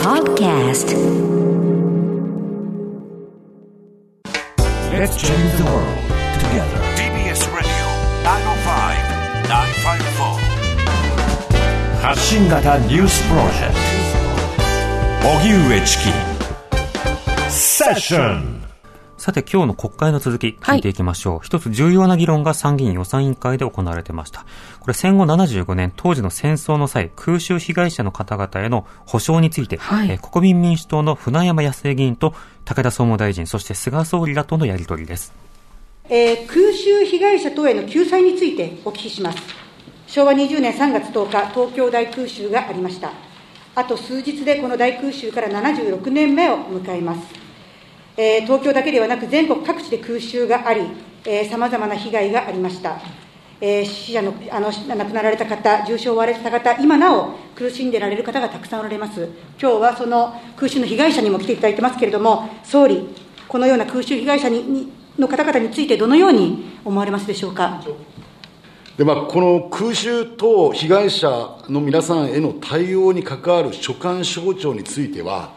Podcast Let's change the world together. TBS Radio 905-954発信型ニュースプロジェクト荻上チキセッション さて今日の国会の続き聞いていきましょう。一つ重要な議論が参議院予算委員会で行われてました。これ戦後75年当時の戦争の際空襲被害者の方々への補償について、はいえー国民民主党の船山康江議員と武田総務大臣そして菅総理らとのやり取りです。えー空襲被害者等への救済についてお聞きします。昭和20年3月10日、東京大空襲がありました。あと数日でこの大空襲から76年目を迎えます。えー東京だけではなく全国各地で空襲があり、さまざまな被害がありました。えー死者のあの亡くなられた方、重傷を負われた方、今なお苦しんでられる方がたくさんおられます。今日はその空襲の被害者にも来ていただいてますけれども、総理、このような空襲被害者ににの方々について、どのように思われますでしょうか？でまあ、この空襲等被害者の皆さんへの対応に関わる所管省庁については、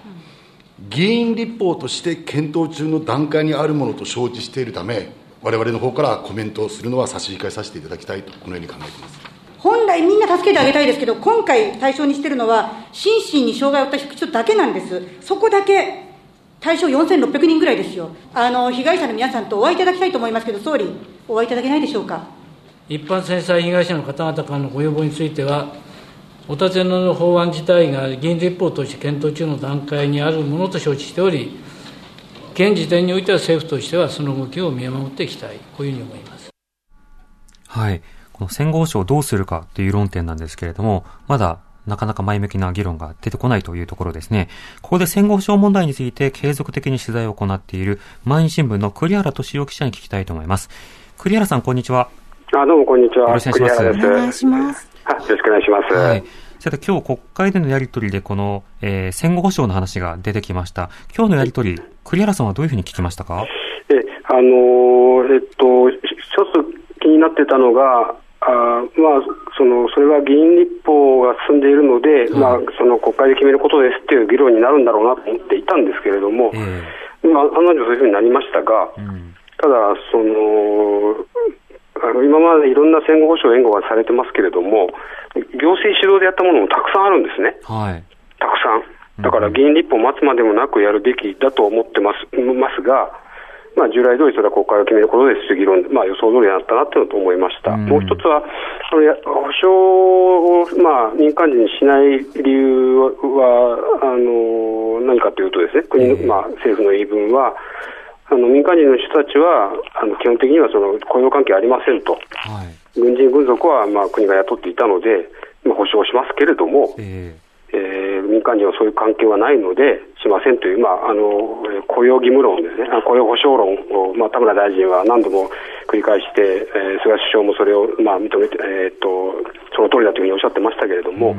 議員立法として検討中の段階にあるものと承知しているため、我々の方からコメントをするのは差し控えさせていただきたいと、このように考えています。本来みんな助けてあげたいですけど、今回対象にしてるのは、心身に障害を負った人だけなんです。そこだけ、対象4600人ぐらいですよ。あの、被害者の皆さんとお会いいただきたいと思いますけど、総理、お会いいただけないでしょうか？一般戦災被害者の方々からのご要望については、お尋ねの法案自体が議員立法として検討中の段階にあるものと承知しており、現時点においては政府としてはその動きを見守っていきたい、こういうふうに思います。はい。この戦後保障をどうするかという論点なんですけれども、まだなかなか前向きな議論が出てこないというところですね。ここで戦後保障問題について継続的に取材を行っている毎日新聞の栗原敏夫記者に聞きたいと思います。栗原さん、こんにちは。あどうもこんにちは。よろしくお願いしますよろしくお願いします。はい。さて今日国会でのやりとりでこの、えー戦後保障の話が出てきました。今日のやりとり、栗原さんはどういうふうに聞きましたか？え、あのーえっと、一つ気になってたのが、あーまあ、その、それは議員立法が進んでいるので、うんまあ、その国会で決めることですっていう議論になるんだろうなと思っていたんですけれども、えまあ、案の定そういうふうになりましたが、えうん。ただ、その、あの今までいろんな戦後保障援護がされてますけれども、行政主導でやったものもたくさんあるんですね。はい。たくさん。だから議員立法を待つまでもなくやるべきだと思ってますますが、まあ、従来通りそれは国会が決めることですという議論、まあ、予想通りだったなというのと思いました。うんもう一つは、あのや保障を、まあ、民間人にしない理由は、あの何かというとですね、国の、ええまあ、政府の言い分は、あの民間人の人たちは、あの基本的にはその雇用関係ありませんと。はい。軍人、軍属はまあ国が雇っていたので、まあ、保障しますけれども、ええー民間人はそういう関係はないので、しませんという、まあ、あのえー雇用義務論ですね、あ雇用保障論を、まあ、田村大臣は何度も繰り返して、えー菅首相もそれを、まあ、認めて、えーっと、その通りだというふうにおっしゃってましたけれども、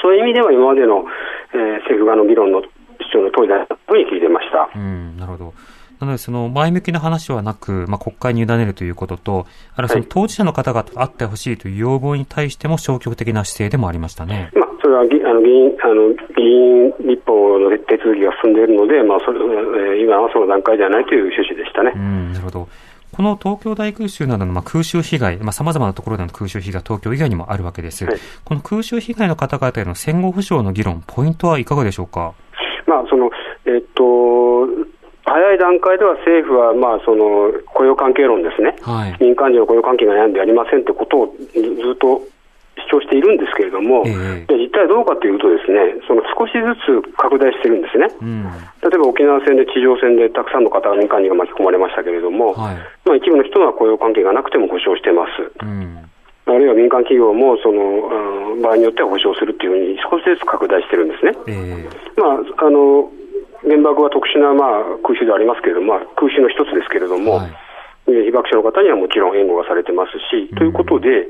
そういう意味では今までの、えー政府側の議論の主張の通りだというふうに聞いてました。えうん、なるほど。なので、その前向きな話はなく、まあ、国会に委ねるということと、あるいはそのはい当事者の方々と会ってほしいという要望に対しても消極的な姿勢でもありましたね。まあ、それは議あの議員あの議員立法の手続きが進んでいるので、まあそれえー今はその段階ではないという趣旨でしたねう。ん、なるほど。この東京大空襲などのまあ空襲被害、まあ、様々なところでの空襲被害、東京以外にもあるわけです。はいこの空襲被害の方々への戦後保障の議論、ポイントはいかがでしょうか？まあそのえっと早い段階では政府は、まあ、その雇用関係論ですね、はい。民間人の雇用関係が悩んでありませんということをずずっと主張しているんですけれども、ええで実態どうかというとですね、その少しずつ拡大してるんですね。うん。例えば沖縄戦で地上戦でたくさんの方が民間人が巻き込まれましたけれども、はい。まあ、一部の人は雇用関係がなくても保障してます。うん。あるいは民間企業もその、うん場合によっては保障するっていうふうに少しずつ拡大してるんですね。えまあ、あの原爆は特殊な、まあ、空襲ではありますけれども、まあ、空襲の一つですけれども、はいえー被爆者の方にはもちろん援護がされてますし、ということで、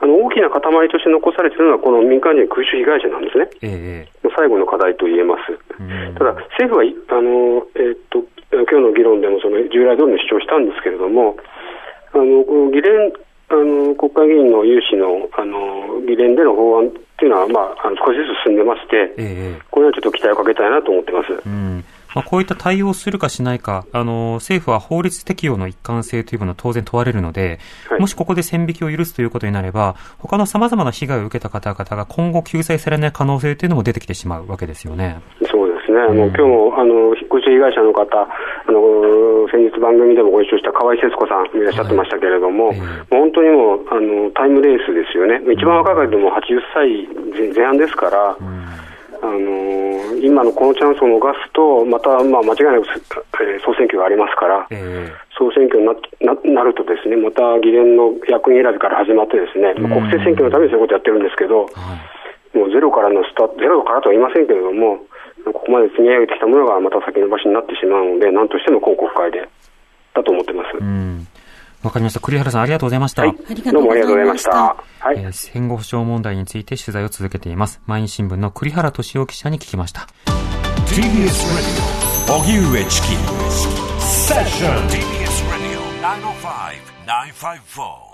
あの大きな塊として残されているのは、この民間人空襲被害者なんですね。ええ最後の課題と言えます。うんただ、政府は、あの、えーっと、今日の議論でもその従来通りの主張したんですけれども、あの、議連、あの、国会議員の有志の、あの、議連での法案っていうのは、まあ、あの少しずつ進んでまして、ええこれはちょっと期待をかけたいなと思ってます。うん。まあ、こういった対応するかしないか、あの、政府は法律適用の一貫性というものを当然問われるので、はい。もしここで線引きを許すということになれば、他の様々な被害を受けた方々が今後救済されない可能性というのも出てきてしまうわけですよね。そうですね、あの今日もあの引っ越し被害者の方、あの先日番組でもご一緒した河合節子さんいらっしゃってましたけれども、はい。ええもう本当にもうあのタイムレースですよね、一番若い方でも80歳前前半ですから、あの今のこのチャンスを逃すと、また、まあ、間違いなく、えー総選挙がありますから、え総選挙になななるとですね、また議連の役員選びから始まってですね、うん。国政選挙のためにそういうことやってるんですけど、えはい。もうゼロからのスタート、ゼロからとは言いませんけれども、ここまで積み上げてきたものがまた先延ばしになってしまうので、なんとしても今国会で、だと思ってます。うん。わかりました。栗原さんありがとうございました。はいありがとどうもありがとうございました。はい。えー戦後保障問題について取材を続けています。毎日新聞の栗原敏夫記者に聞きました。TBS Radio 荻上チキセッション TBS Radio 905 954